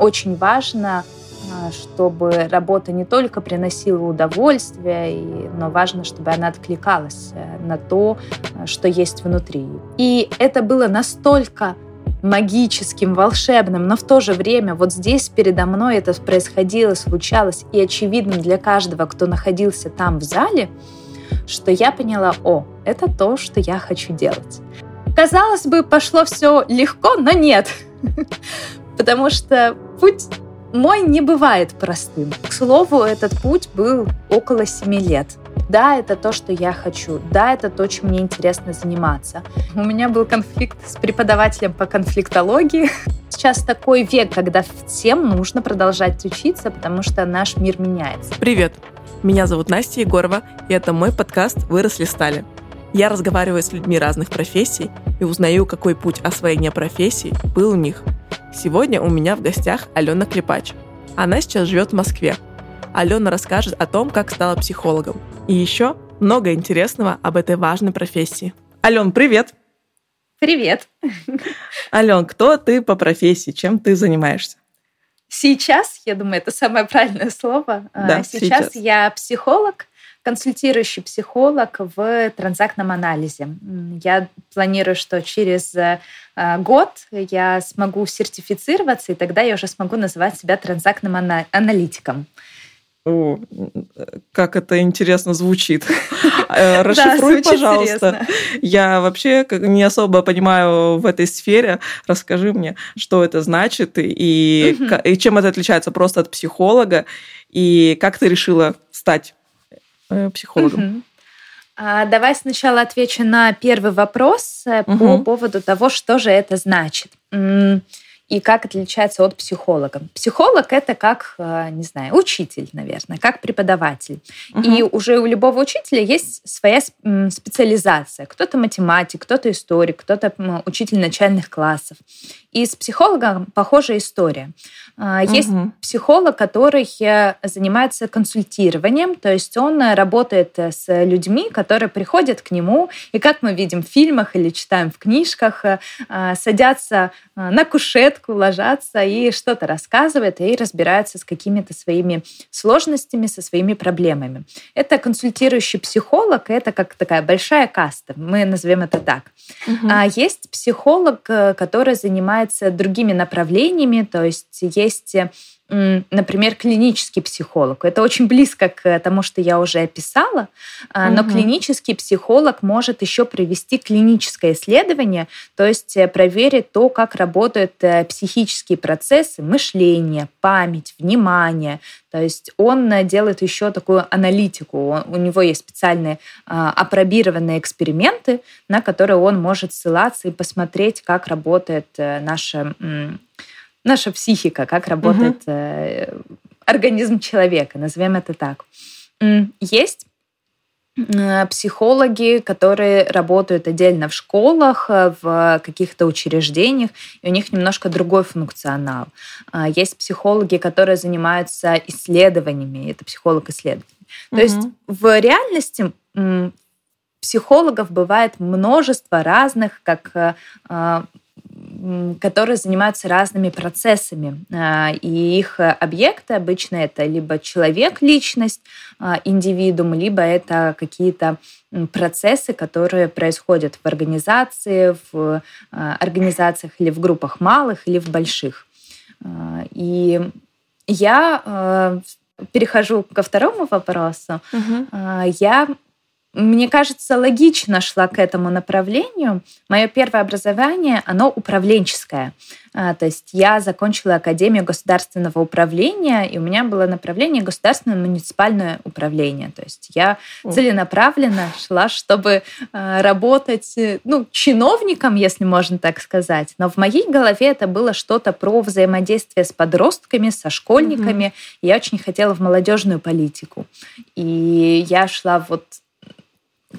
очень важно, а, чтобы работа не только приносила удовольствие, но важно, чтобы она откликалась э, на то, э, что есть внутри. И это было настолько магическим, волшебным, но в то же время вот здесь передо мной это происходило, случалось, и очевидным для каждого, кто находился там в зале, что я поняла, о, это то, что я хочу делать. Казалось бы, пошло все легко, но нет. Потому что путь мой не бывает простым. К слову, этот путь был около семи лет. Да, это то, что я хочу. Да, это то, чем мне интересно заниматься. У меня был конфликт с преподавателем по конфликтологии. Сейчас такой век, когда всем нужно продолжать учиться, потому что наш мир меняется. Привет! Меня зовут Настя Егорова, и это мой подкаст «Выросли стали». Я разговариваю с людьми разных профессий и узнаю, какой путь освоения профессий был у них. Сегодня у меня в гостях Алена Клепач. Она сейчас живет в Москве. Алена расскажет о том, как стала психологом, и еще много интересного об этой важной профессии. Ален, привет! Привет! Ален, кто ты по профессии? Чем ты занимаешься? Сейчас, я думаю, это самое правильное слово. А, да, сейчас, сейчас я психолог, консультирующий психолог в транзактном анализе. Я планирую, что через э, год я смогу сертифицироваться, и тогда я уже смогу называть себя транзактным аналитиком. О, как это интересно звучит. Э, расшифруй, пожалуйста. Я вообще не особо понимаю в этой сфере. Расскажи мне, что это значит и, и чем это отличается просто от психолога, и как ты решила стать э, психологом. А, давай сначала отвечу на первый вопрос угу. по поводу того, что же это значит и как отличается от психолога. Психолог это как, э, не знаю, учитель, наверное, как преподаватель. Угу. И уже у любого учителя есть своя специализация. Кто-то математик, кто-то историк, кто-то учитель начальных классов. И с психологом похожая история. А, есть угу. психолог, который э, занимается консультированием, то есть он э, работает э, с людьми, которые приходят к нему, и как мы видим в фильмах или читаем в книжках, садятся на кушетку, ложатся и что-то рассказывают и разбираются с какими-то своими сложностями, со своими проблемами. Это консультирующий психолог, это как такая большая каста, мы назовем это так. Угу. А есть психолог, который занимается другими направлениями, то есть есть например, клинический психолог. Это очень близко к тому, что я уже описала, но угу. клинический психолог может еще провести клиническое исследование, то есть э, проверить то, как работают э, психические процессы, мышление, память, внимание. То есть он э, делает еще такую аналитику. У него есть специальные а, апробированные эксперименты, на которые он может ссылаться и посмотреть, как работает наша наша психика, как работает угу. организм человека, назовем это так. Есть э, психологи, которые работают отдельно в школах, э, в каких-то учреждениях, и у них немножко другой функционал. А, есть психологи, которые занимаются исследованиями, это психолог-исследователь. То угу. есть в реальности психологов бывает множество разных, как которые занимаются разными процессами. А, и их объекты обычно это либо человек, личность, а, индивидуум, либо это какие-то процессы, которые происходят в организации, в а, организациях или в группах малых, или в больших. И я перехожу ко второму вопросу. Угу. Я мне кажется, логично шла к этому направлению. Мое первое образование, оно управленческое. А, то есть я закончила Академию государственного управления, и у меня было направление государственное муниципальное управление. То есть я целенаправленно шла, чтобы а, работать ну, чиновником, если можно так сказать. Но в моей голове это было что-то про взаимодействие с подростками, со школьниками. Угу. Я очень хотела в молодежную политику. И я шла вот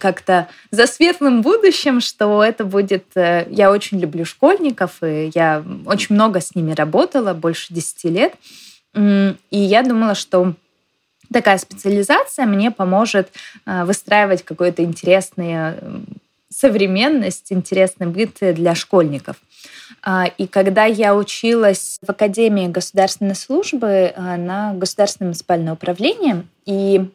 как-то за светлым будущим, что это будет... Э, я очень люблю школьников, и я очень много с ними работала, больше 10 лет. И я думала, что такая специализация мне поможет э, выстраивать какое-то интересное современность, интересный быт для школьников. А, и когда я училась в Академии государственной службы на государственном муниципальном управлении, и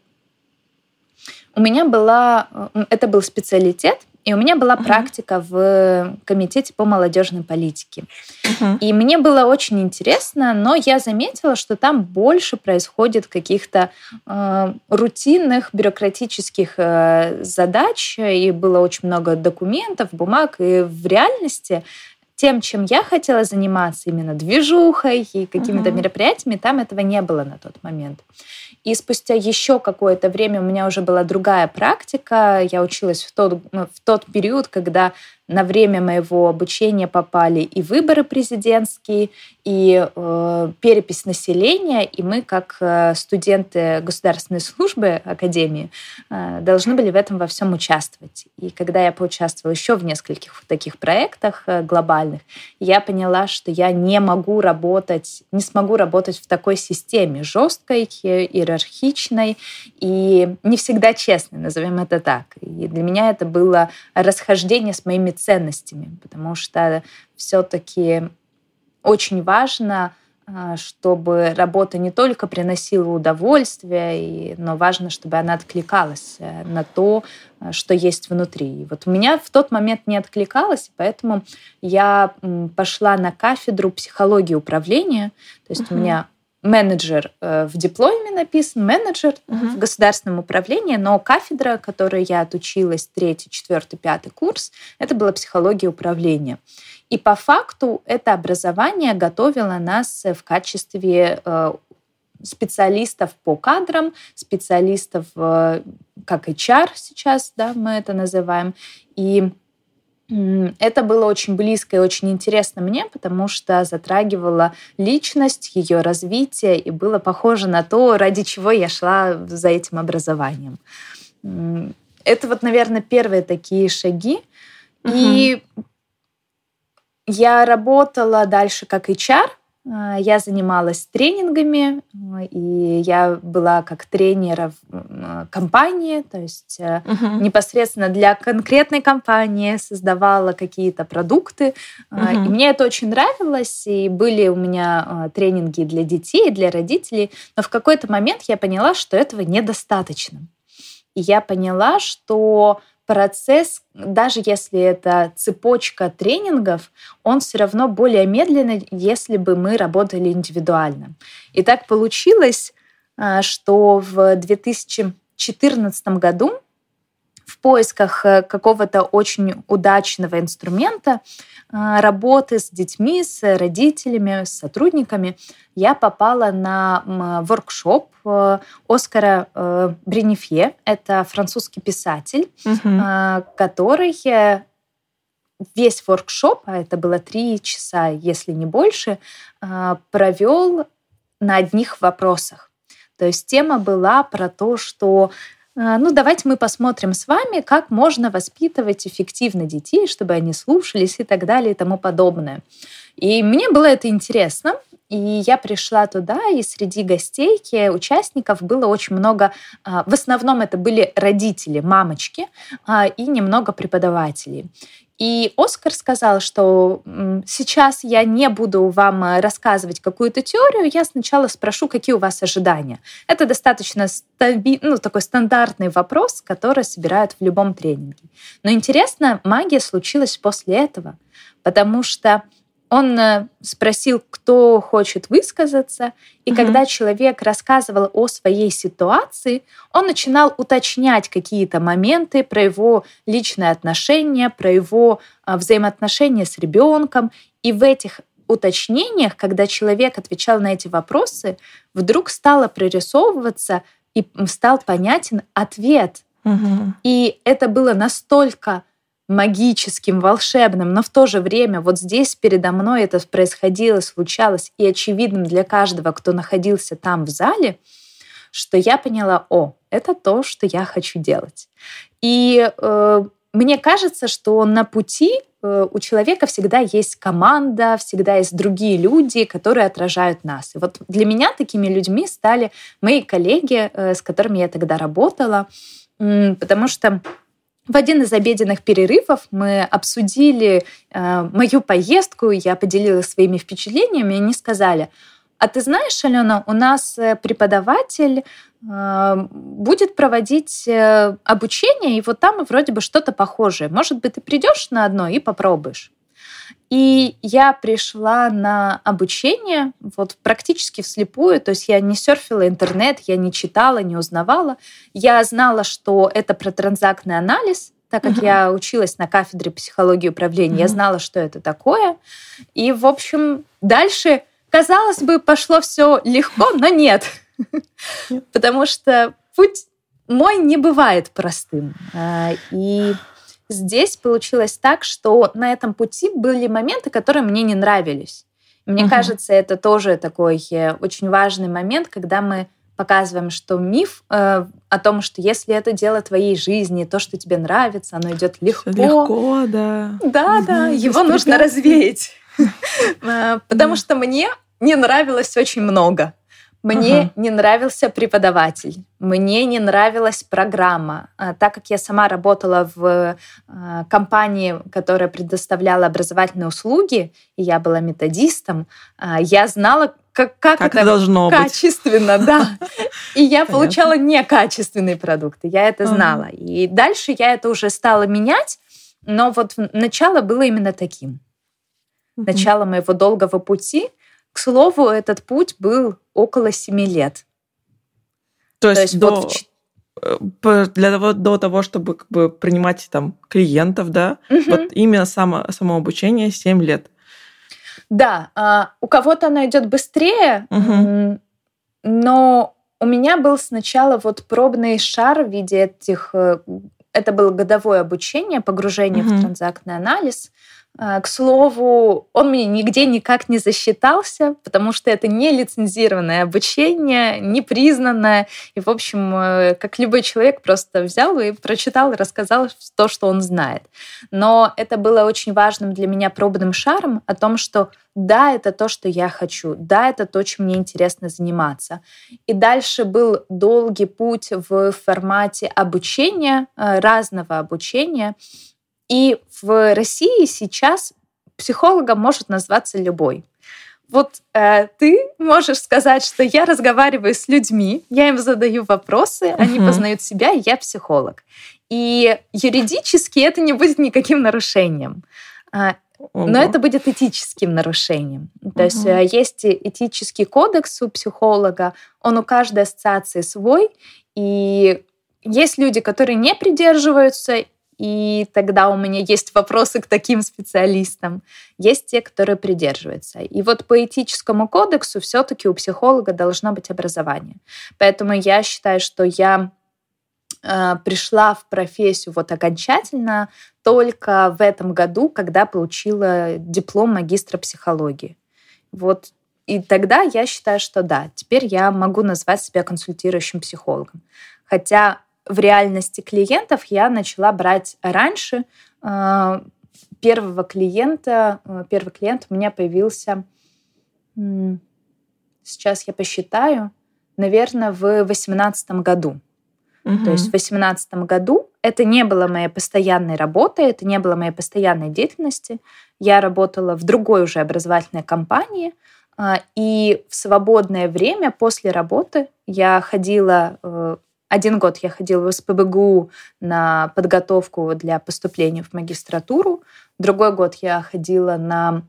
у меня была, это был специалитет, и у меня была uh-huh. практика в комитете по молодежной политике. Uh-huh. И мне было очень интересно, но я заметила, что там больше происходит каких-то э, рутинных бюрократических э, задач, и было очень много документов, бумаг, и в реальности тем, чем я хотела заниматься, именно движухой и какими-то uh-huh. мероприятиями, там этого не было на тот момент. И спустя еще какое-то время у меня уже была другая практика. Я училась в тот, ну, в тот период, когда на время моего обучения попали и выборы президентские, и э, перепись населения, и мы, как э, студенты государственной службы Академии, э, должны были в этом во всем участвовать. И когда я поучаствовала еще в нескольких таких проектах э, глобальных, я поняла, что я не могу работать, не смогу работать в такой системе жесткой, иерархичной и не всегда честной, назовем это так. И для меня это было расхождение с моими ценностями, потому что все-таки очень важно, а, чтобы работа не только приносила удовольствие, но важно, чтобы она откликалась э, на то, э, что есть внутри. И вот у меня в тот момент не откликалось, поэтому я пошла на кафедру психологии управления. То есть угу. у меня менеджер э, в дипломе написан, менеджер uh-huh. в государственном управлении, но кафедра, которой я отучилась, третий, четвертый, пятый курс, это была психология управления. И по факту это образование готовило нас в качестве э, специалистов по кадрам, специалистов э, как HR сейчас, да, мы это называем, и это было очень близко и очень интересно мне, потому что затрагивало личность, ее развитие, и было похоже на то, ради чего я шла за этим образованием. Это вот, наверное, первые такие шаги. Угу. И я работала дальше как HR, я занималась тренингами, а, и я была как тренер в компании, то есть uh-huh. непосредственно для конкретной компании создавала какие-то продукты. Uh-huh. И мне это очень нравилось, и были у меня тренинги для детей, для родителей, но в какой-то момент я поняла, что этого недостаточно. И я поняла, что процесс, даже если это цепочка тренингов, он все равно более медленный, если бы мы работали индивидуально. И так получилось, а, что в 2014 году в поисках э, какого-то очень удачного инструмента а, работы с детьми, с родителями, с сотрудниками, я попала на воркшоп э, Оскара э, Бренефье. Это французский писатель, угу. который весь воркшоп, а это было три часа, если не больше, провел на одних вопросах. То есть тема была про то, что ну, давайте мы посмотрим с вами, как можно воспитывать эффективно детей, чтобы они слушались и так далее и тому подобное. И мне было это интересно. И я пришла туда, и среди гостей, участников было очень много, а, в основном это были родители, мамочки а, и немного преподавателей. И Оскар сказал, что сейчас я не буду вам э, рассказывать какую-то теорию, я сначала спрошу, какие у вас ожидания. Это достаточно стаби... ну, такой стандартный вопрос, который собирают в любом тренинге. Но интересно, магия случилась после этого, потому что он э, спросил, кто хочет высказаться, и угу. когда человек рассказывал о своей ситуации, он начинал уточнять какие-то моменты про его личные отношения, про его а, взаимоотношения с ребенком. И в этих уточнениях, когда человек отвечал на эти вопросы, вдруг стало прорисовываться и стал понятен ответ. Угу. И это было настолько магическим, волшебным, но в то же время вот здесь передо мной это происходило, случалось, и очевидным для каждого, кто находился там в зале, что я поняла, о, это то, что я хочу делать. И э, мне кажется, что на пути э, у человека всегда есть команда, всегда есть другие люди, которые отражают нас. И вот для меня такими людьми стали мои коллеги, э, с которыми я тогда работала, потому что в один из обеденных перерывов мы обсудили э, мою поездку, я поделилась своими впечатлениями, и они сказали, а ты знаешь, Алена, у нас э, преподаватель э, будет проводить э, обучение, и вот там вроде бы что-то похожее. Может быть, ты придешь на одно и попробуешь. И я пришла на обучение вот практически вслепую, то есть я не серфила интернет, я не читала, не узнавала. Я знала, что это про транзактный анализ, так как uh-huh. я училась на кафедре психологии управления, uh-huh. я знала, что это такое. И, в общем, дальше, казалось бы, пошло все легко, но нет. Потому что путь мой не бывает простым. А, и здесь получилось так, что на этом пути были моменты, которые мне не нравились. Мне угу. кажется, это тоже такой э, очень важный момент, когда мы показываем, что миф э, о том, что если это дело твоей жизни, то, что тебе нравится, оно идет легко. Легко, да. Да, да, его нужно развеять. Э, потому что мне не нравилось очень много. Мне uh-huh. не нравился преподаватель, мне не нравилась программа. А, так как я сама работала в а, компании, которая предоставляла образовательные услуги, и я была методистом, а, я знала, как, как, как это, это должно качественно, быть. да. И я получала некачественные продукты, я это знала. И дальше я это уже стала менять, но вот начало было именно таким. Начало моего долгого пути — к слову, этот путь был около семи лет. То есть, То есть до, вот э, для того, до того, чтобы как бы, принимать там клиентов, да, угу. вот именно само, само обучение 7 лет. Да, а, у кого-то оно идет быстрее, угу. но у меня был сначала вот пробный шар в виде этих... Э, это было годовое обучение, погружение угу. в транзактный анализ. К слову, он мне нигде никак не засчитался, потому что это не лицензированное обучение, не признанное. И, в общем, э, как любой человек просто взял и прочитал и рассказал то, что он знает. Но это было очень важным для меня пробным шаром о том, что да, это то, что я хочу, да, это то, чем мне интересно заниматься. И дальше был долгий путь в формате обучения, э, разного обучения, и в России сейчас психологом может назваться любой. Вот э, ты можешь сказать, что я разговариваю с людьми, я им задаю вопросы, uh-huh. они познают себя, и я психолог. И юридически это не будет никаким нарушением. Ого. Но это будет этическим нарушением. То есть э, есть этический кодекс у психолога, он у каждой ассоциации свой, и есть люди, которые не придерживаются, и тогда у меня есть вопросы к таким специалистам. Есть те, которые придерживаются. И вот по этическому кодексу все-таки у психолога должно быть образование. Поэтому я считаю, что я э, пришла в профессию вот окончательно только в этом году, когда получила диплом магистра психологии. Вот и тогда я считаю, что да, теперь я могу назвать себя консультирующим психологом. Хотя в реальности клиентов я начала брать раньше. А, первого клиента, а, первый клиент у меня появился, сейчас я посчитаю, наверное, в 2018 году. Угу. То есть в 2018 году это не было моей постоянной работой, это не было моей постоянной деятельности. Я работала в другой уже образовательной компании, а, и в свободное время после работы я ходила э, один год я ходила в СПБГУ на подготовку для поступления в магистратуру. Другой год я ходила на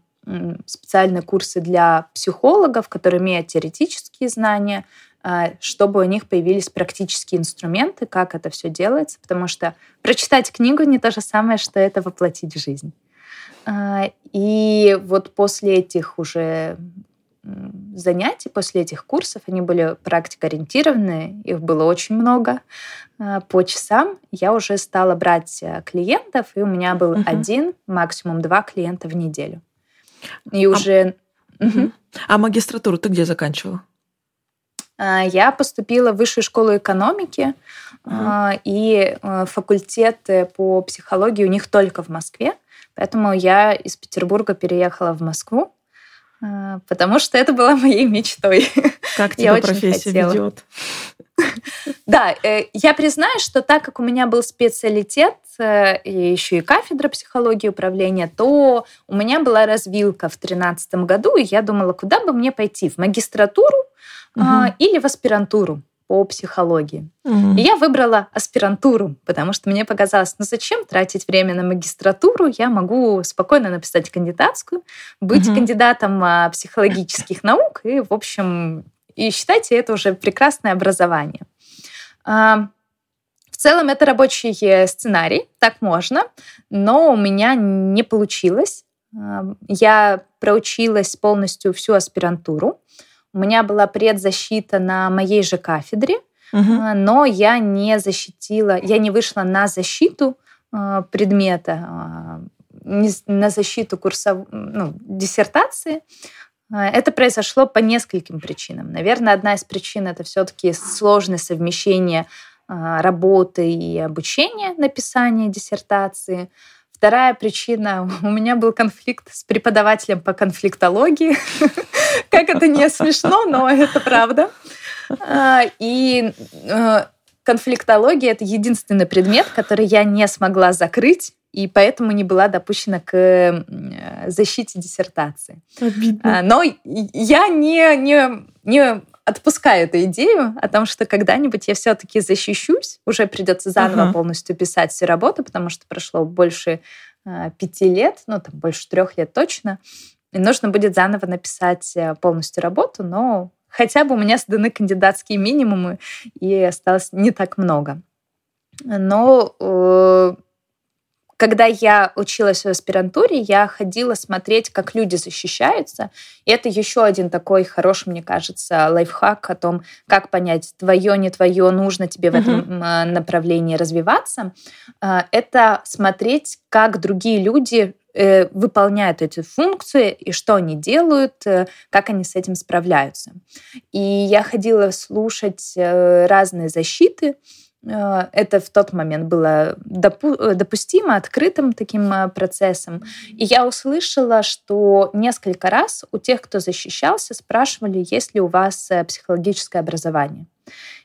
специальные курсы для психологов, которые имеют теоретические знания, а, чтобы у них появились практические инструменты, как это все делается, потому что прочитать книгу не то же самое, что это воплотить в жизнь. А, и вот после этих уже занятий после этих курсов, они были практикоориентированные, их было очень много. А, по часам я уже стала брать э, клиентов, и у меня был угу. один, максимум два клиента в неделю. И а... уже... Угу. А магистратуру ты где заканчивала? А, я поступила в высшую школу экономики, угу. и э, факультеты по психологии у них только в Москве. Поэтому я из Петербурга переехала в Москву. А, потому что это была моей мечтой. Как тебя я профессия хотела. ведет? Да, э, я признаю, что так как у меня был специалитет, и еще и кафедра психологии управления, то у меня была развилка в 2013 году, и я думала, куда бы мне пойти, в магистратуру угу. или в аспирантуру по психологии. Mm-hmm. И я выбрала аспирантуру, потому что мне показалось, ну зачем тратить время на магистратуру? Я могу спокойно написать кандидатскую, быть mm-hmm. кандидатом а, психологических наук и, в общем, и считайте это уже прекрасное образование. А, в целом это рабочий сценарий, так можно, но у меня не получилось. Я проучилась полностью всю аспирантуру. У меня была предзащита на моей же кафедре, угу. но я не защитила, я не вышла на защиту а, предмета, а, на защиту курсов, ну, диссертации. Это произошло по нескольким причинам. Наверное, одна из причин это все-таки сложное совмещение работы и обучения написания диссертации. Вторая причина, у меня был конфликт с преподавателем по конфликтологии. Как это не смешно, но это правда. А, и э, конфликтология — это единственный предмет, который я не смогла закрыть, и поэтому не была допущена к э, защите диссертации. Обидно. А, но я не, не, не отпускаю эту идею о том, что когда-нибудь я все-таки защищусь, уже придется заново uh-huh. полностью писать всю работу, потому что прошло больше э, пяти лет, ну там больше трех лет точно, и нужно будет заново написать э, полностью работу, но хотя бы у меня сданы кандидатские минимумы, и осталось не так много. Но э, когда я училась в аспирантуре, я ходила смотреть, как люди защищаются. И это еще один такой хороший, мне кажется, лайфхак о том, как понять, твое, не твое, нужно тебе в этом mm направлении развиваться. А, это смотреть, как другие люди э, выполняют эти функции и что они делают, э, как они с этим справляются. И я ходила слушать э, разные защиты, это в тот момент было допу- э, допустимо, открытым таким э, процессом. И я услышала, что несколько раз у тех, кто защищался, спрашивали, есть ли у вас психологическое образование.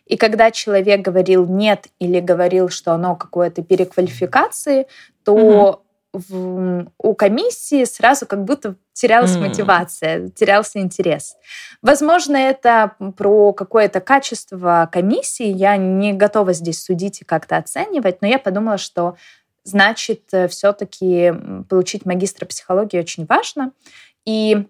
И когда человек говорил нет или говорил, что оно какое-то переквалификации, то в, у комиссии сразу как будто терялась mm. мотивация, терялся интерес. Возможно, это про какое-то качество комиссии. Я не готова здесь судить и как-то оценивать, но я подумала, что значит, э, все-таки получить магистра психологии очень важно. И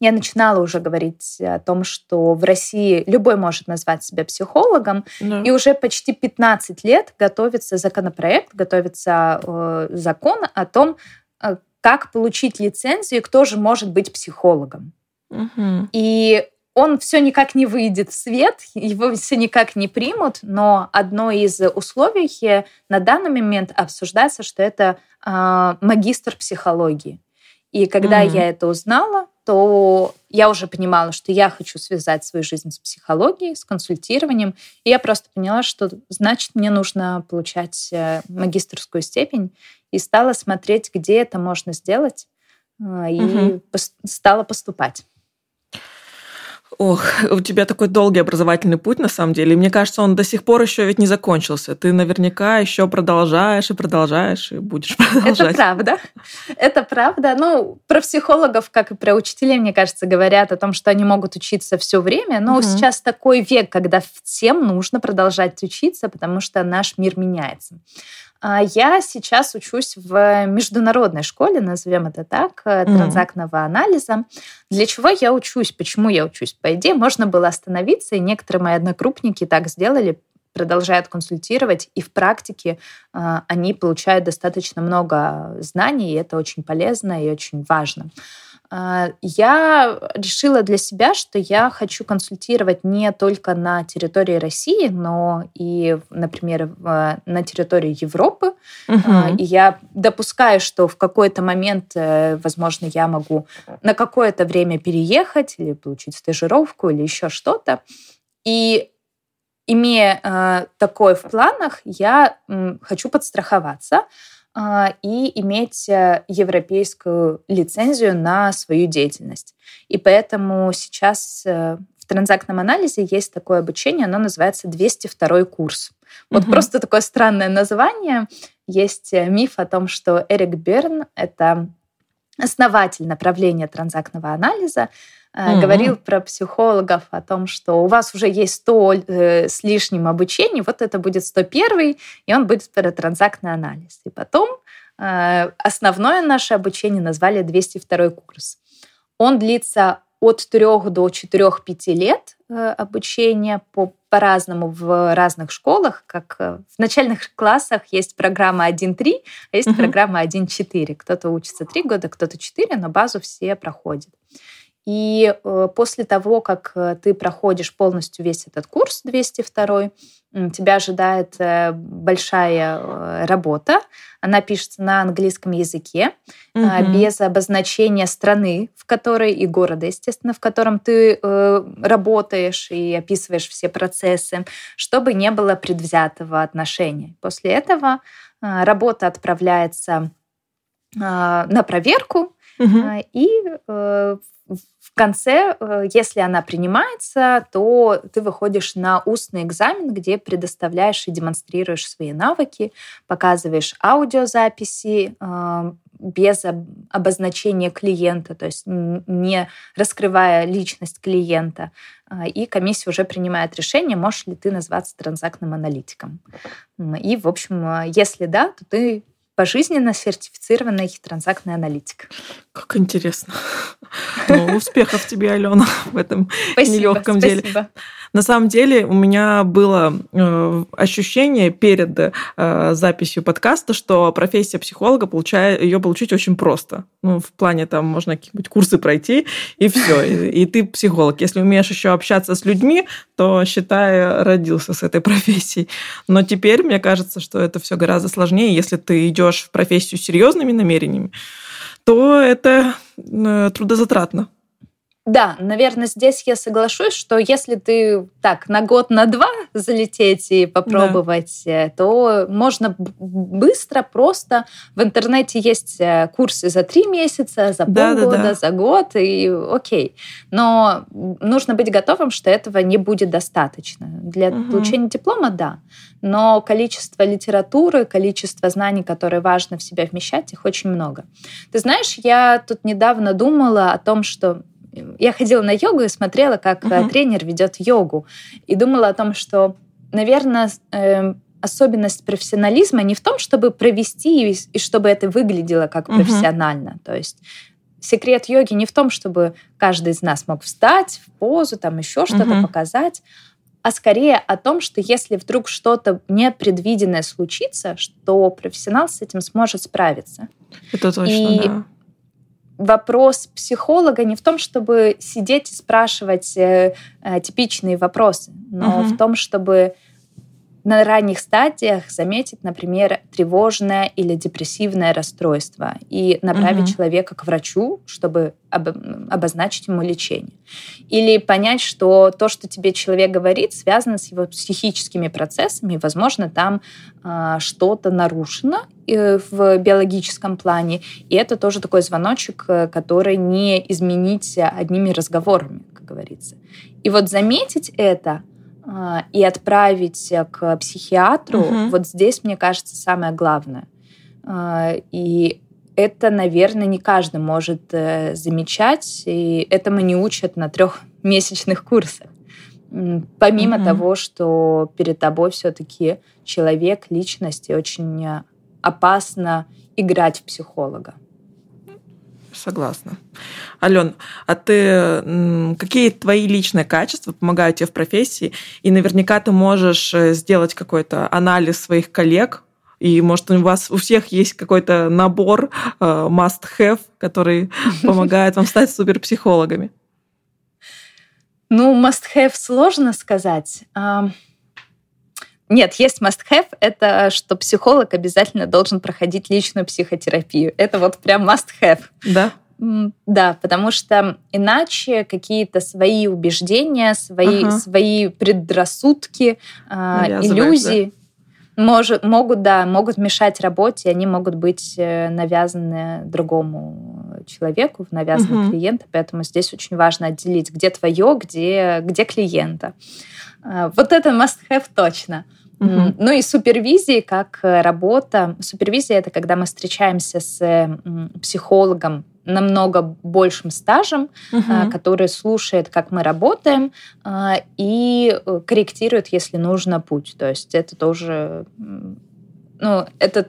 я начинала уже говорить о том, что в России любой может назвать себя психологом, да. и уже почти 15 лет готовится законопроект, готовится э, закон о том, э, как получить лицензию, кто же может быть психологом. Угу. И он все никак не выйдет в свет, его все никак не примут, но одно из условий на данный момент обсуждается, что это э, магистр психологии. И когда mm я это узнала, то я уже понимала, что я хочу связать свою жизнь с психологией, с консультированием. И я просто поняла, что значит мне нужно получать э, магистрскую степень. И стала смотреть, где это можно сделать. Э, и угу. стала поступать. Ох, у тебя такой долгий образовательный путь, на самом деле. И мне кажется, он до сих пор еще ведь не закончился. Ты наверняка еще продолжаешь и продолжаешь, и будешь продолжать. Это правда. Это правда. Ну, про психологов, как и про учителей, мне кажется, говорят о том, что они могут учиться все время. Но угу. сейчас такой век, когда всем нужно продолжать учиться, потому что наш мир меняется. А я сейчас учусь в международной школе, назовем это так, mm-hmm. транзактного анализа. Для чего я учусь? Почему я учусь? По идее, можно было остановиться, и некоторые мои однокрупники так сделали, продолжают консультировать, и в практике э, они получают достаточно много знаний, и это очень полезно и очень важно. А, я решила для себя, что я хочу консультировать не только на территории России, но и, например, на территории Европы. Угу. И я допускаю, что в какой-то момент, э, возможно, я могу на какое-то время переехать или получить стажировку или еще что-то. И имея э, такое в планах, я хочу подстраховаться и иметь э, европейскую лицензию на свою деятельность. И поэтому сейчас э, в транзактном анализе есть такое обучение, оно называется 202 курс. Вот угу. просто такое странное название. есть миф о том, что Эрик Берн — это основатель направления транзактного анализа, mm-hmm. говорил про психологов о том, что у вас уже есть 100 э, с лишним обучений, вот это будет 101, и он будет про транзактный анализ. И потом э, основное наше обучение назвали 202 курс. Он длится от 3 до 4-5 лет обучения по, по-разному в разных школах, как в начальных классах есть программа 1.3, а есть программа 1.4. Кто-то учится 3 года, кто-то 4, но базу все проходят. И э, после того, как э, ты проходишь полностью весь этот курс 202, тебя ожидает э, большая работа. Она пишется на английском языке, угу. без обозначения страны, в которой и города, естественно, в котором ты работаешь и описываешь все процессы, чтобы не было предвзятого отношения. После этого работа отправляется на проверку, угу. и в конце, э, если она принимается, то ты выходишь на устный экзамен, где предоставляешь и демонстрируешь свои навыки, показываешь аудиозаписи э, без обозначения клиента, то есть не раскрывая личность клиента. Э, и комиссия уже принимает решение, можешь ли ты назваться транзактным аналитиком. И, в общем, если да, то ты пожизненно сертифицированный транзактный аналитик. Как интересно. Ну, успехов тебе, Алена, в этом спасибо, нелегком спасибо. деле. На самом деле у меня было э, ощущение перед э, записью подкаста, что профессия психолога, получая, ее получить очень просто. Ну, в плане там можно какие-нибудь курсы пройти, и все. И, и ты психолог. Если умеешь еще общаться с людьми, то, считай, родился с этой профессией. Но теперь мне кажется, что это все гораздо сложнее. Если ты идешь в профессию с серьезными намерениями, то это э, трудозатратно. Да, наверное, здесь я соглашусь, что если ты так на год, на два залететь и попробовать, да. Э, то можно быстро, просто в интернете есть э, курсы за три месяца, за да, полгода, да, да. за год, и окей. Но нужно быть готовым, что этого не будет достаточно. Для угу. получения диплома, да. Но количество литературы, количество знаний, которые важно в себя вмещать, их очень много. Ты знаешь, я тут недавно думала о том, что я ходила на йогу и смотрела, как uh-huh. тренер ведет йогу. И думала о том, что, наверное, э, особенность профессионализма не в том, чтобы провести и, и чтобы это выглядело как uh-huh. профессионально. То есть секрет йоги не в том, чтобы каждый из нас мог встать в позу, там еще что-то uh-huh. показать, а скорее о том, что если вдруг что-то непредвиденное случится, что профессионал с этим сможет справиться. Это точно, и да вопрос психолога не в том, чтобы сидеть и спрашивать э, э, типичные вопросы, но угу. в том, чтобы на ранних стадиях заметить, например, тревожное или депрессивное расстройство и направить угу. человека к врачу, чтобы об, обозначить ему лечение. Или понять, что то, что тебе человек говорит, связано с его психическими процессами, и, возможно, там э, что-то нарушено э, в биологическом плане, и это тоже такой звоночек, э, который не изменить одними разговорами, как говорится. И вот заметить это — и отправить к психиатру, угу. вот здесь, мне кажется, самое главное. А, и это, наверное, не каждый может э, замечать, и этому не учат на трехмесячных курсах. Помимо mm того, что перед тобой все-таки человек, личность, и очень опасно играть в психолога. Согласна. Ален, а ты какие твои личные качества помогают тебе в профессии? И наверняка ты можешь э, сделать какой-то анализ своих коллег, и, может, у вас у всех есть какой-то набор э, must-have, который помогает вам стать суперпсихологами? Ну, must-have сложно сказать. Нет, есть must-have. Это что психолог обязательно должен проходить личную психотерапию. Это вот прям must-have. Да? Да, потому что иначе какие-то свои убеждения, свои, ага. свои предрассудки, э, иллюзии может, могут, да, могут мешать работе, они могут быть э, навязаны другому человеку, навязаны угу. клиенту, поэтому здесь очень важно отделить, где твое, где, где клиента. Э, вот это must-have точно. Угу. Ну и супервизии как работа. Супервизия это когда мы встречаемся с психологом намного большим стажем, угу. который слушает, как мы работаем, а, и э, корректирует, если нужно, путь. То есть это тоже, ну, это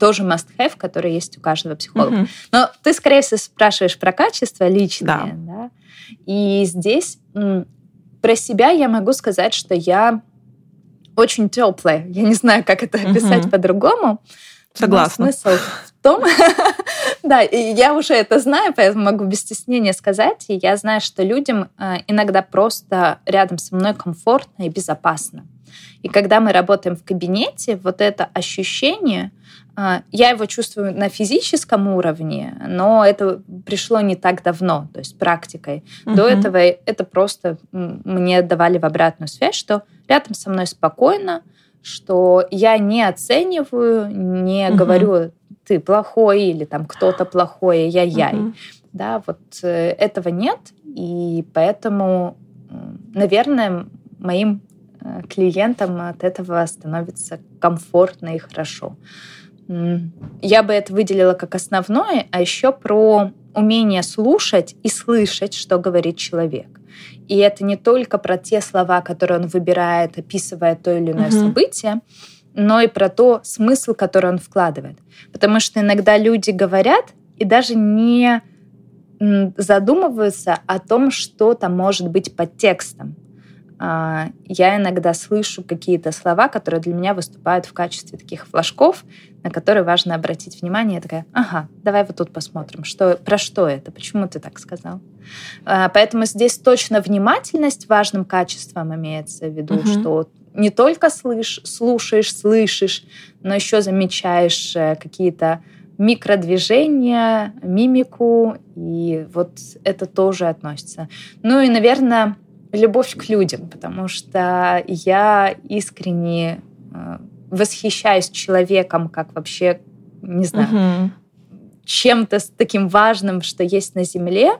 тоже must-have, который есть у каждого психолога. Угу. Но ты, скорее всего, спрашиваешь про качество личное. Да. Да? И здесь про себя я могу сказать, что я очень теплая. Я не знаю, как это описать угу. по-другому. Согласна. Но смысл в том, да, и я уже это знаю, поэтому могу без стеснения сказать. И я знаю, что людям э, иногда просто рядом со мной комфортно и безопасно. И когда мы работаем в кабинете, вот это ощущение, я его чувствую на физическом уровне, но это пришло не так давно, то есть практикой. Угу. До этого это просто мне давали в обратную связь, что рядом со мной спокойно, что я не оцениваю, не угу. говорю, ты плохой или там кто-то плохой, я яй. Угу. Да, вот э, этого нет, и поэтому, наверное, моим э, клиентам от этого становится комфортно и хорошо. Я бы это выделила как основное, а еще про умение слушать и слышать, что говорит человек. И это не только про те слова, которые он выбирает, описывая то или иное угу. событие, но и про то смысл, который он вкладывает. Потому что иногда люди говорят и даже не задумываются о том, что там может быть под текстом. А, я иногда слышу какие-то слова, которые для меня выступают в качестве таких флажков, на которые важно обратить внимание. Я такая, ага, давай вот тут посмотрим, что, про что это, почему ты так сказал. А, поэтому здесь точно внимательность важным качеством имеется в виду, угу. что не только слышь, слушаешь, слышишь, но еще замечаешь э, какие-то микродвижения, мимику, и вот это тоже относится. Ну и, наверное, любовь к людям, потому что я искренне э, восхищаюсь человеком, как вообще, не знаю, угу. чем-то таким важным, что есть на Земле.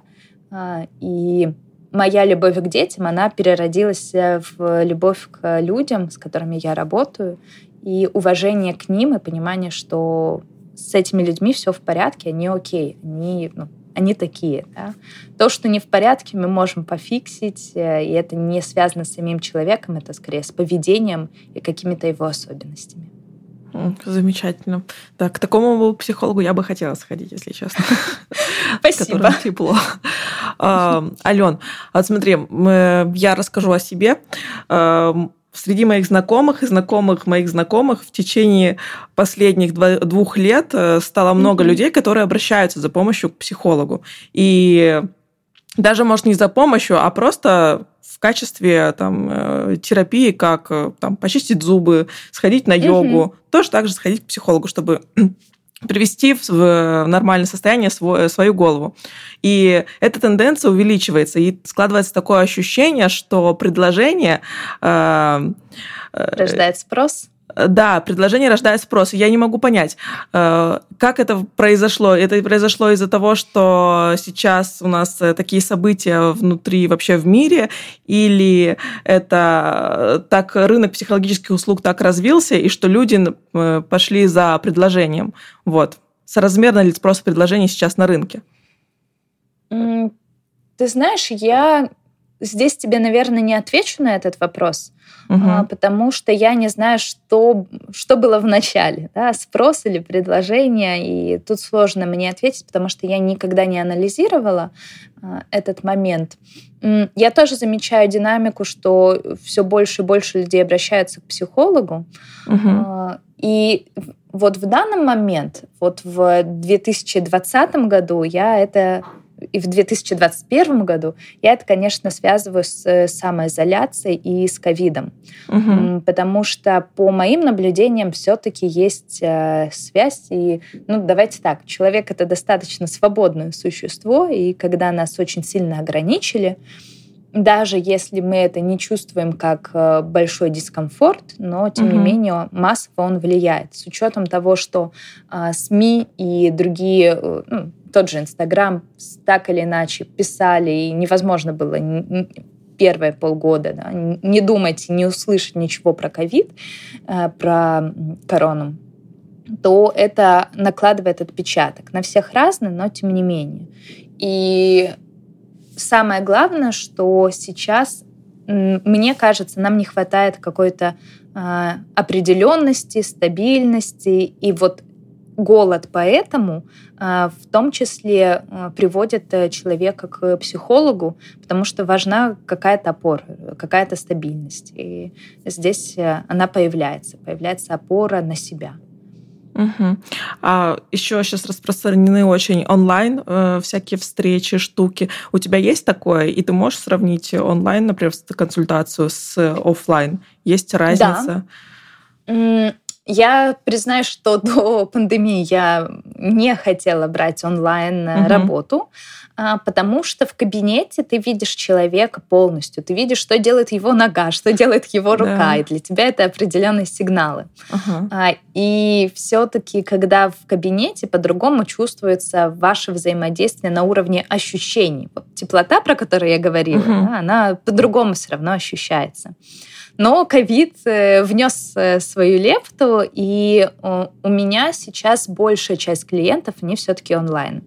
А, и моя любовь к детям, она переродилась э, в любовь к людям, с которыми я работаю, и уважение к ним, и понимание, что с этими людьми все в порядке, они окей, они ну, они такие. Да? То, что не в порядке, мы можем пофиксить, э, и это не связано с самим человеком, это скорее с поведением и какими-то его особенностями. Замечательно. Да, к такому психологу я бы хотела сходить, если честно. Спасибо. тепло. Ален, вот смотри, я расскажу о себе среди моих знакомых и знакомых моих знакомых в течение последних двух лет э, стало много mm-hmm. людей, которые обращаются за помощью к психологу. И даже, может, не за помощью, а просто в качестве там, э, терапии, как э, там, почистить зубы, сходить на йогу, mm-hmm. тоже так же сходить к психологу, чтобы привести в нормальное состояние свой, свою голову. И эта тенденция увеличивается, и складывается такое ощущение, что предложение... Э, Рождает спрос? Да, предложение рождает спрос. Я не могу понять, э, как это произошло. Это произошло из-за того, что сейчас у нас э, такие события внутри вообще в мире, или это так рынок психологических услуг так развился, и что люди э, пошли за предложением. Вот. Соразмерно ли спрос предложений сейчас на рынке? Ты знаешь, я здесь тебе, наверное, не отвечу на этот вопрос, угу. потому что я не знаю, что, что было в начале, да, спрос или предложение, и тут сложно мне ответить, потому что я никогда не анализировала а, этот момент. Я тоже замечаю динамику, что все больше и больше людей обращаются к психологу, угу. и вот в данный момент, вот в 2020 году я это и в 2021 году я это, конечно, связываю с э, самоизоляцией и с ковидом. Угу. Потому что по моим наблюдениям все-таки есть э, связь. И, ну, давайте так, человек это достаточно свободное существо, и когда нас очень сильно ограничили, даже если мы это не чувствуем как э, большой дискомфорт, но тем угу. не менее массово он влияет. С учетом того, что э, СМИ и другие ну, тот же Инстаграм так или иначе писали, и невозможно было первые полгода да, не думать, не услышать ничего про ковид, э, про корону, то это накладывает отпечаток. На всех разный, но тем не менее. И самое главное, что сейчас, мне кажется, нам не хватает какой-то э, определенности, стабильности. И вот голод поэтому э, в том числе э, приводит э, человека к психологу, потому что важна какая-то опора, какая-то стабильность. И здесь она появляется, появляется опора на себя. Угу. А еще сейчас распространены очень онлайн э, всякие встречи, штуки. У тебя есть такое? И ты можешь сравнить онлайн, например, консультацию с офлайн? Есть разница? Да. Я признаю, что до пандемии я не хотела брать онлайн угу. работу, а, потому что в кабинете ты видишь человека полностью, ты видишь, что делает его нога, что делает его рука, да. и для тебя это определенные сигналы. Угу. И все-таки, когда в кабинете по-другому чувствуется ваше взаимодействие на уровне ощущений, вот теплота, про которую я говорила, угу. да, она по-другому все равно ощущается. Но ковид э, внес э, свою лепту, и э, у меня сейчас большая часть клиентов, они все-таки онлайн.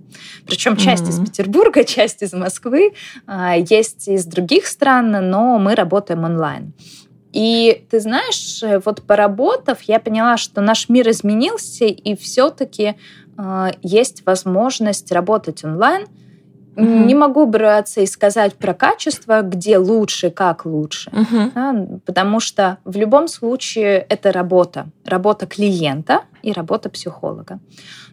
Причем часть mm-hmm. из Петербурга, часть из Москвы, а, есть из других стран, но мы работаем онлайн. И ты знаешь, вот поработав, я поняла, что наш мир изменился, и все-таки э, есть возможность работать онлайн – Mm-hmm. Не могу браться и сказать про качество, где лучше, как лучше. Mm-hmm. Да, потому что в любом случае это работа. Работа клиента и работа психолога.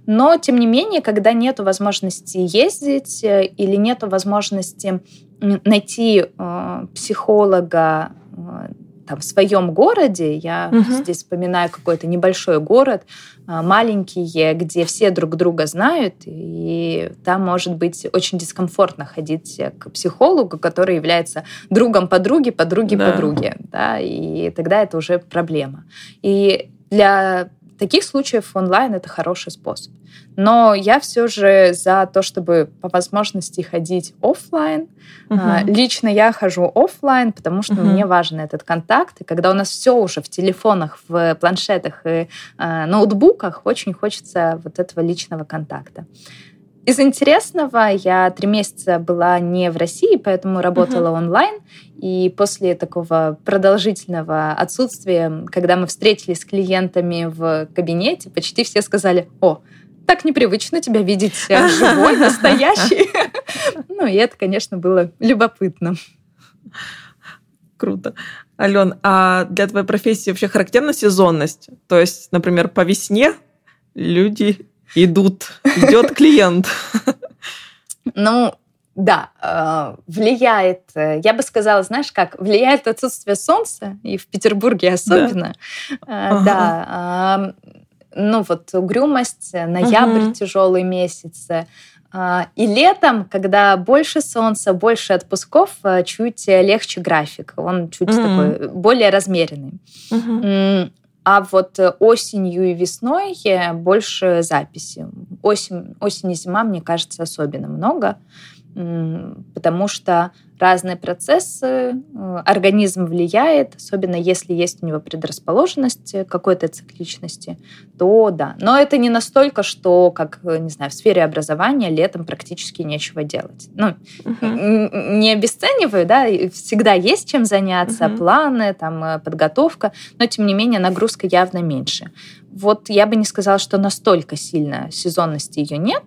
Но, тем не менее, когда нет возможности ездить э, или нет возможности найти э, психолога э, там, в своем городе, я угу. здесь вспоминаю какой-то небольшой город, а, маленький, где все друг друга знают, и там может быть очень дискомфортно ходить к психологу, который является другом подруги, подруги да. подруги, да, и тогда это уже проблема. И для таких случаев онлайн это хороший способ. Но я все же за то, чтобы по возможности ходить офлайн. Угу. Лично я хожу офлайн, потому что угу. мне важен этот контакт. И когда у нас все уже в телефонах, в планшетах и э, ноутбуках, очень хочется вот этого личного контакта. Из интересного, я три месяца была не в России, поэтому работала uh-huh. онлайн. И после такого продолжительного отсутствия, когда мы встретились с клиентами в кабинете, почти все сказали, о, так непривычно тебя видеть э, живой, настоящий. Ну, и это, конечно, было любопытно. Круто. Ален, а для твоей профессии вообще характерна сезонность? То есть, например, по весне люди идут, идет клиент. Ну, да, э, влияет, э, я бы сказала, знаешь как, влияет отсутствие солнца, и в Петербурге особенно. Да, да ну вот угрюмость, ноябрь угу. тяжелый месяц. И летом, когда больше солнца, больше отпусков, чуть легче график. Он чуть mm такой более размеренный. mm А вот осенью и весной больше записи. Осень, осень и зима, мне кажется, особенно много потому что разные процессы э, организм влияет, особенно если есть у него предрасположенность к какой-то цикличности, то да. Но это не настолько, что, как, э, не знаю, в сфере образования летом практически нечего делать. Ну, uh-huh. не обесцениваю, да, всегда есть чем заняться, uh-huh. планы, там, э, подготовка, но, тем не менее, нагрузка явно меньше. Вот я бы не сказала, что настолько сильно сезонности ее нет,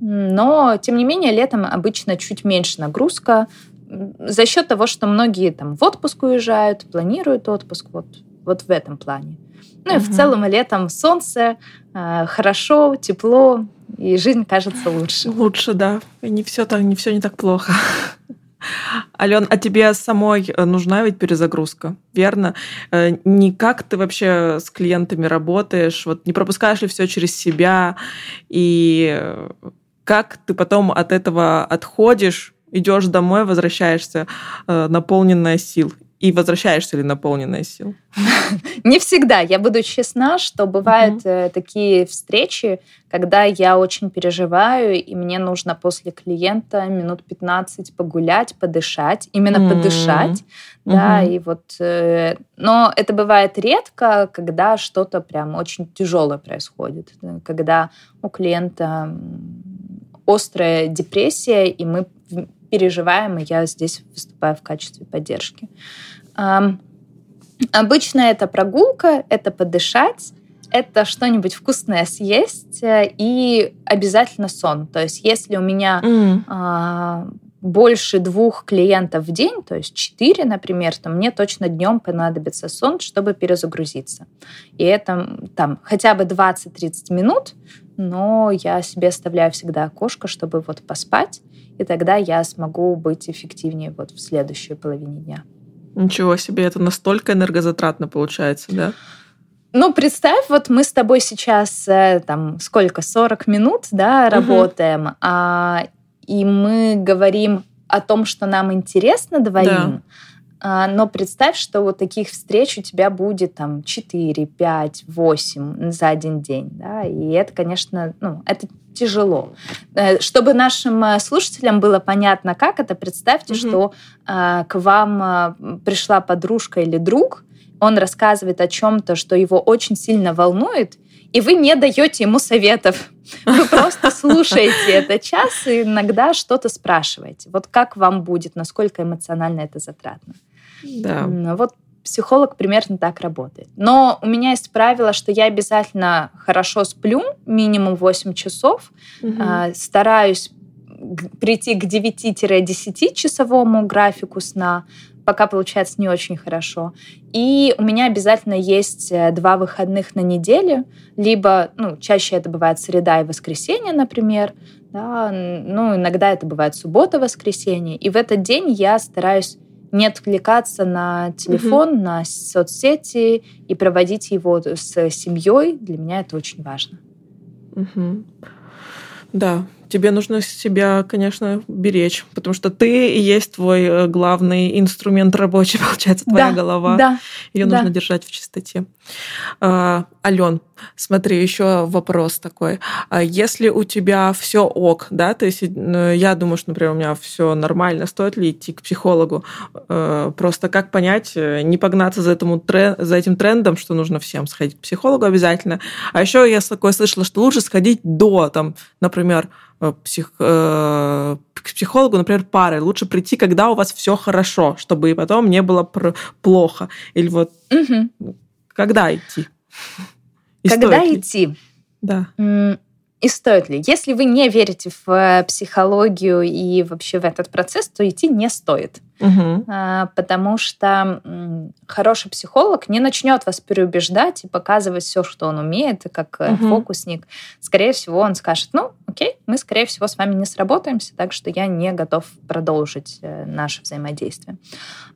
но, тем не менее, летом обычно чуть меньше нагрузка за счет того, что многие там в отпуск уезжают, планируют отпуск, вот, вот в этом плане. Ну угу. и в целом летом солнце, э, хорошо, тепло, и жизнь кажется лучше. Лучше, да. И не все, так, не все не так плохо. Ален, а тебе самой э, нужна ведь перезагрузка, верно? Э, не как ты вообще с клиентами работаешь, вот не пропускаешь ли все через себя, и как ты потом от этого отходишь, идешь домой, возвращаешься э, наполненная сил? и возвращаешься ли наполненная сил? Не всегда. Я буду честна, что бывают угу. такие встречи, когда я очень переживаю, и мне нужно после клиента минут 15 погулять, подышать, именно mm подышать. Да, и вот... Э, но это бывает редко, когда что-то прям очень тяжелое происходит. Когда у клиента острая депрессия, и мы переживаем, и я здесь выступаю в качестве поддержки. Обычно это прогулка, это подышать, это что-нибудь вкусное съесть э, и обязательно сон. То есть если у меня mm. больше двух клиентов в день, то есть четыре, например, то мне точно днем понадобится сон, чтобы перезагрузиться. И это там хотя бы 20-30 минут, но я себе оставляю всегда окошко, чтобы вот поспать и тогда я смогу быть эффективнее вот в следующей половине дня. Ничего себе, это настолько энергозатратно получается, да? Ну, представь, вот мы с тобой сейчас э, там сколько, 40 минут, да, работаем, угу. а, и мы говорим о том, что нам интересно двоим, да. А, но представь, что вот таких встреч у тебя будет там 4, 5, 8 за один день. Да? И это, конечно, ну, это тяжело. Э, чтобы нашим э, слушателям было понятно, как это, представьте, угу. что э, к вам э, пришла подружка или друг, он рассказывает о чем-то, что его очень сильно волнует, и вы не даете ему советов. Вы просто слушаете этот час и иногда что-то спрашиваете. Вот как вам будет, насколько эмоционально это затратно. Да. Вот психолог примерно так работает. Но у меня есть правило, что я обязательно хорошо сплю, минимум 8 часов, угу. стараюсь прийти к 9-10 часовому графику сна, пока получается не очень хорошо. И у меня обязательно есть э, два выходных на неделю, либо, ну, чаще это бывает среда и воскресенье, например, да, ну, иногда это бывает суббота, воскресенье, и в этот день я стараюсь не отвлекаться на телефон, угу. на соцсети и проводить его с семьей. Для меня это очень важно. Угу. Да, тебе нужно себя, конечно, беречь, потому что ты и есть твой э, главный инструмент рабочий, получается, твоя да, голова. Да, Ее да. нужно держать в чистоте. А, Ален, смотри, еще вопрос такой. А если у тебя все ок, да, то есть ну, я думаю, что, например, у меня все нормально, стоит ли идти к психологу? Э, просто как понять, э, не погнаться за, этому за этим трендом, что нужно всем сходить к психологу обязательно. А еще я такое слышала, что лучше сходить до, там, например, псих, э, к психологу, например, пары. Лучше прийти, когда у вас все хорошо, чтобы и потом не было плохо. Или вот угу. когда идти? И когда идти? Да. И стоит ли? Если вы не верите в э, психологию и вообще в этот процесс, то идти не стоит. Угу. Потому что хороший психолог не начнет вас переубеждать и показывать все, что он умеет, как угу. фокусник. Скорее всего, он скажет, ну, окей, мы, скорее всего, с вами не сработаемся, так что я не готов продолжить э, наше взаимодействие.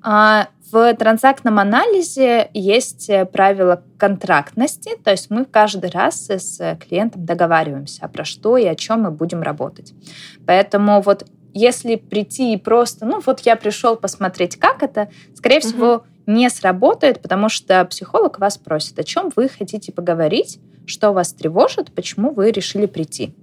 А, в транзактном анализе есть правило контрактности, то есть мы каждый раз с клиентом договариваемся, про что и о чем мы будем работать. Поэтому вот если прийти и просто, ну вот я пришел посмотреть, как это, скорее угу. всего, не сработает, потому что психолог вас просит, о чем вы хотите поговорить, что вас тревожит, почему вы решили прийти.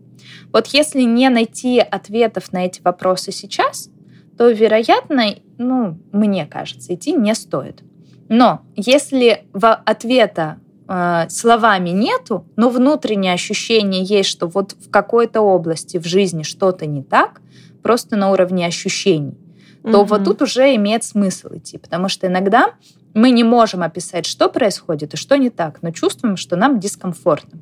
Вот если не найти ответов на эти вопросы сейчас, то, вероятно, ну, мне кажется, идти не стоит. Но если в ответа э, словами нету, но внутреннее ощущение есть, что вот в какой-то области в жизни что-то не так, просто на уровне ощущений, то угу. вот тут уже имеет смысл идти, потому что иногда мы не можем описать, что происходит и что не так, но чувствуем, что нам дискомфортно.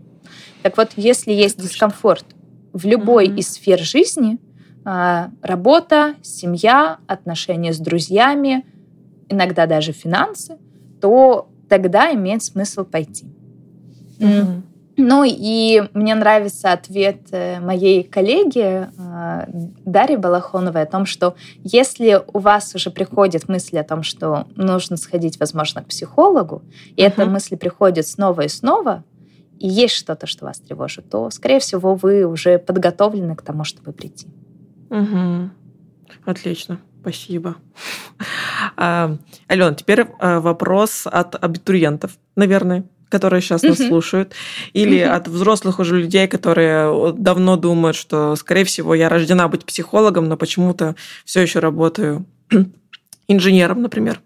Так вот, если есть дискомфорт в любой угу. из сфер жизни, а, работа, семья, отношения с друзьями, иногда даже финансы, то тогда имеет смысл пойти. Угу. Ну и мне нравится ответ э, моей коллеги э, Дарьи Балахоновой о том, что если у вас уже приходит мысль о том, что нужно сходить, возможно, к психологу, и uh-huh. эта мысль приходит снова и снова, и есть что-то, что вас тревожит, то, скорее всего, вы уже подготовлены к тому, чтобы прийти. Угу. Отлично, спасибо. А, Алена, теперь а, вопрос от абитуриентов, наверное которые сейчас нас слушают, или от взрослых уже людей, которые давно думают, что, скорее всего, я рождена быть психологом, но почему-то все еще работаю инженером, например.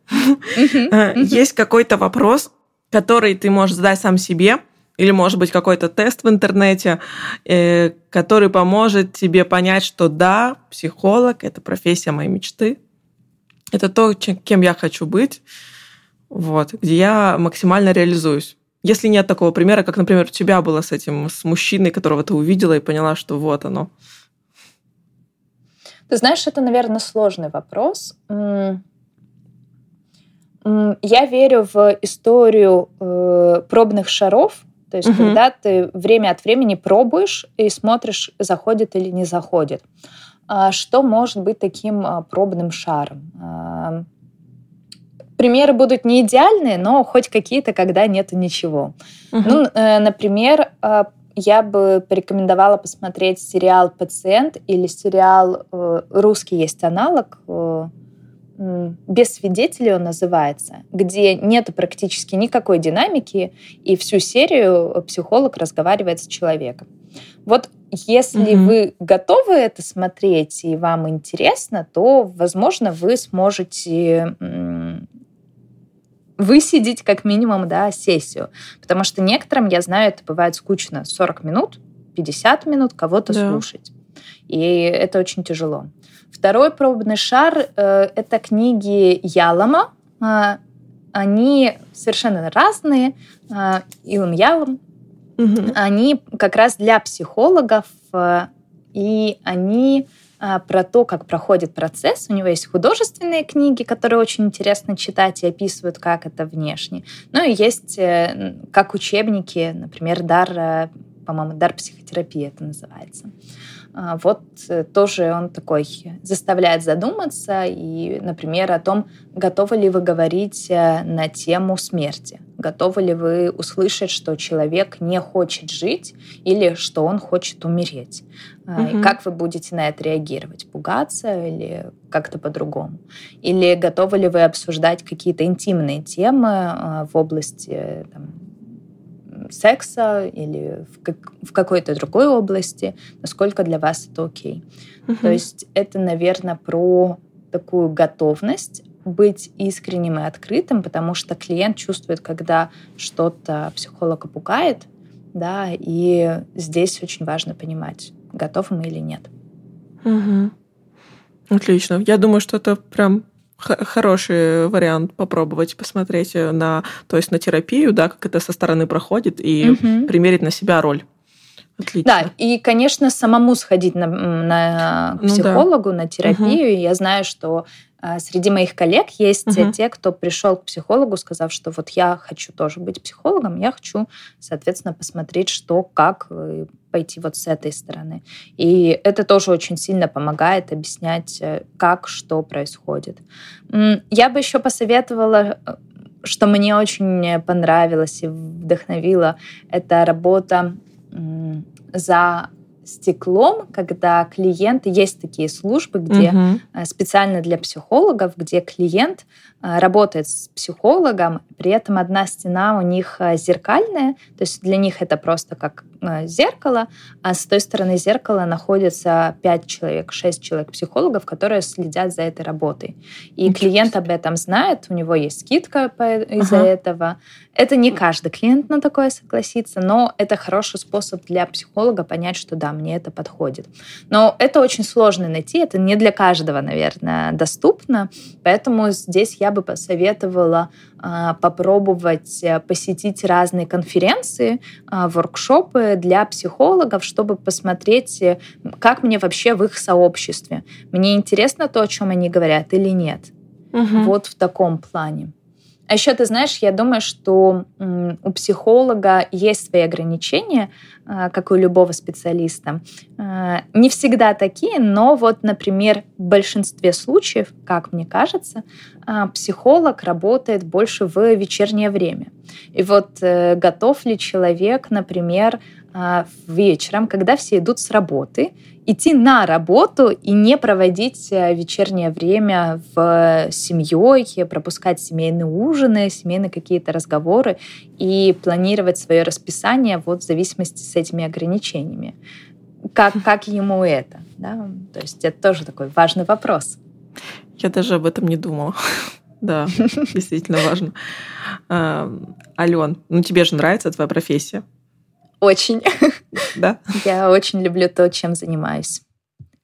А, есть какой-то вопрос, который ты можешь задать сам себе, или, может быть, какой-то тест в интернете, э, который поможет тебе понять, что да, психолог – это профессия моей мечты, это то, кем я хочу быть, вот, где я максимально реализуюсь. Если нет такого примера, как, например, у тебя было с этим, с мужчиной, которого ты увидела и поняла, что вот оно. Ты знаешь, это, наверное, сложный вопрос. Я верю в историю э, пробных шаров, то есть, угу. когда ты время от времени пробуешь и смотришь, заходит или не заходит. А что может быть таким а, пробным шаром? Примеры будут не идеальные, но хоть какие-то, когда нету ничего. Угу. Ну, э, например, я бы порекомендовала посмотреть сериал «Пациент» или сериал э, русский есть аналог э, без свидетелей он называется, где нет практически никакой динамики, и всю серию психолог разговаривает с человеком. Вот если mm вы готовы это смотреть и вам интересно, то, возможно, вы сможете высидеть как минимум да, сессию. Потому что некоторым, я знаю, это бывает скучно. 40 минут, 50 минут кого-то да. слушать. И это очень тяжело. Второй пробный шар э, это книги Ялома. Э, они совершенно разные. Э, Илон Ялом. Угу. Они как раз для психологов, э, и они про то, как проходит процесс. У него есть художественные книги, которые очень интересно читать и описывают, как это внешне. Ну и есть э, как учебники, например, дар, по-моему, дар психотерапии это называется. А, вот э, тоже он такой заставляет задуматься и, например, о том, готовы ли вы говорить э, на тему смерти, готовы ли вы услышать, что человек не хочет жить или что он хочет умереть. Угу. И как вы будете на это реагировать? Пугаться или как-то по-другому? Или готовы ли вы обсуждать какие-то интимные темы а, в области там, секса или в, как, в какой-то другой области, насколько для вас это окей. Угу. То есть это, наверное, про такую готовность быть искренним и открытым, потому что клиент чувствует, когда что-то психолога пугает, да, и здесь очень важно понимать, готов мы или нет. Угу. Отлично. Я думаю, что это прям хороший вариант попробовать посмотреть э, на, то есть на терапию, да, как это со стороны проходит, и угу. примерить на себя роль. Отлично. Да, и, конечно, самому сходить на, на психологу, ну, да. на терапию. Угу. Я знаю, что среди моих коллег есть угу. те, кто пришел к психологу, сказав, что вот я хочу тоже быть психологом, я хочу, соответственно, посмотреть, что, как, э, пойти вот с этой стороны. И это тоже очень сильно помогает объяснять, э, как, что происходит. Я бы еще посоветовала что мне очень понравилось и вдохновило, это работа за стеклом, когда клиенты, есть такие службы, где угу. специально для психологов, где клиент э, работает с психологом, при этом одна стена у них э, зеркальная, то есть для них это просто как зеркало, а с той стороны зеркала находится 5 человек, 6 человек психологов, которые следят за этой работой. И клиент об этом знает, у него есть скидка из-за ага. этого. Это не каждый клиент на такое согласится, но это хороший способ для психолога понять, что да, мне это подходит. Но это очень сложно найти, это не для каждого, наверное, доступно, поэтому здесь я бы посоветовала а, попробовать э, посетить разные конференции, а, воркшопы для психологов, чтобы посмотреть, э, как мне вообще в их сообществе. Мне интересно то, о чем они говорят или нет. Угу. Вот в таком плане. А еще ты знаешь, я думаю, что у психолога есть свои ограничения, а, как у любого специалиста. А, не всегда такие, но вот, например, в большинстве случаев, как мне кажется, а, психолог работает больше в вечернее время. И вот э, готов ли человек, например, вечером, когда все идут с работы, идти на работу и не проводить э, вечернее время в семьей, пропускать семейные ужины, семейные какие-то разговоры и планировать свое расписание вот в зависимости с этими ограничениями. Как, как ему это? Да? То есть это тоже такой важный вопрос. Я даже об этом не думала. Да, действительно важно. Ален, ну тебе же нравится твоя профессия? Очень. Да? Я очень люблю то, чем занимаюсь.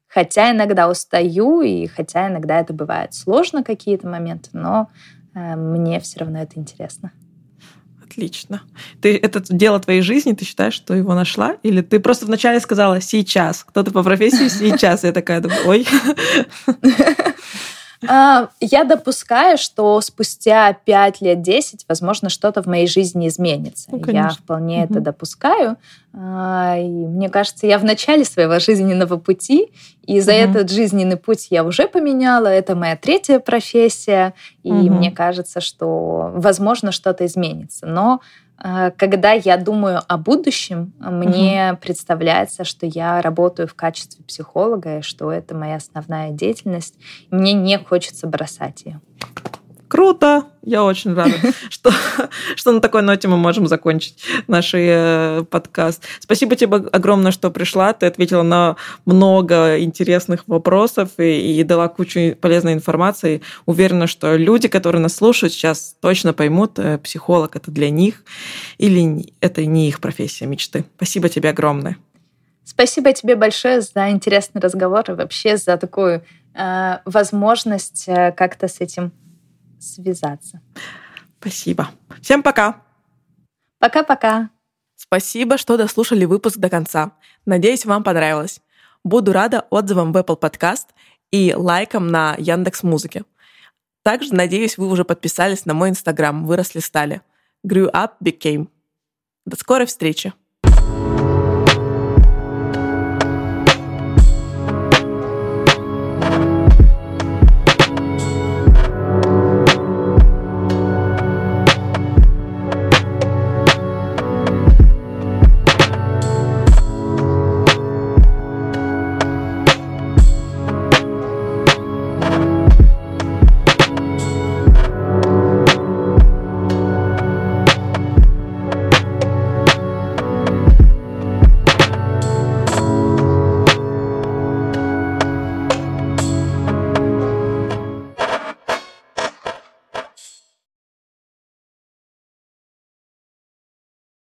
Хотя иногда устаю, и хотя иногда это бывает сложно какие-то моменты, но э, мне все равно это интересно. Отлично. Ты это дело твоей жизни, ты считаешь, что его нашла? Или ты просто вначале сказала «сейчас»? Кто-то по профессии «сейчас». Я такая, ой. А, я допускаю, что спустя 5 лет, 10, возможно, что-то в моей жизни изменится. Ну, я вполне угу. это допускаю. А, и мне кажется, я в начале своего жизненного пути, и за угу. этот жизненный путь я уже поменяла. Это моя третья профессия, и угу. мне кажется, что, возможно, что-то изменится. Но когда я думаю о будущем, мне угу. представляется, что я работаю в качестве психолога, и что это моя основная деятельность. мне не хочется бросать ее. Круто! Я очень рада, что, что на такой ноте мы можем закончить наш э, подкаст. Спасибо тебе огромное, что пришла. Ты ответила на много интересных вопросов и, и дала кучу полезной информации. Уверена, что люди, которые нас слушают, сейчас точно поймут, э, психолог это для них или это не их профессия мечты. Спасибо тебе огромное. Спасибо тебе большое за интересный разговор и вообще за такую э, возможность э, как-то с этим связаться. Спасибо. Всем пока. Пока-пока. Спасибо, что дослушали выпуск до конца. Надеюсь, вам понравилось. Буду рада отзывам в Apple Podcast и лайкам на Яндекс Музыке. Также, надеюсь, вы уже подписались на мой инстаграм «Выросли стали». Grew up, became. До скорой встречи!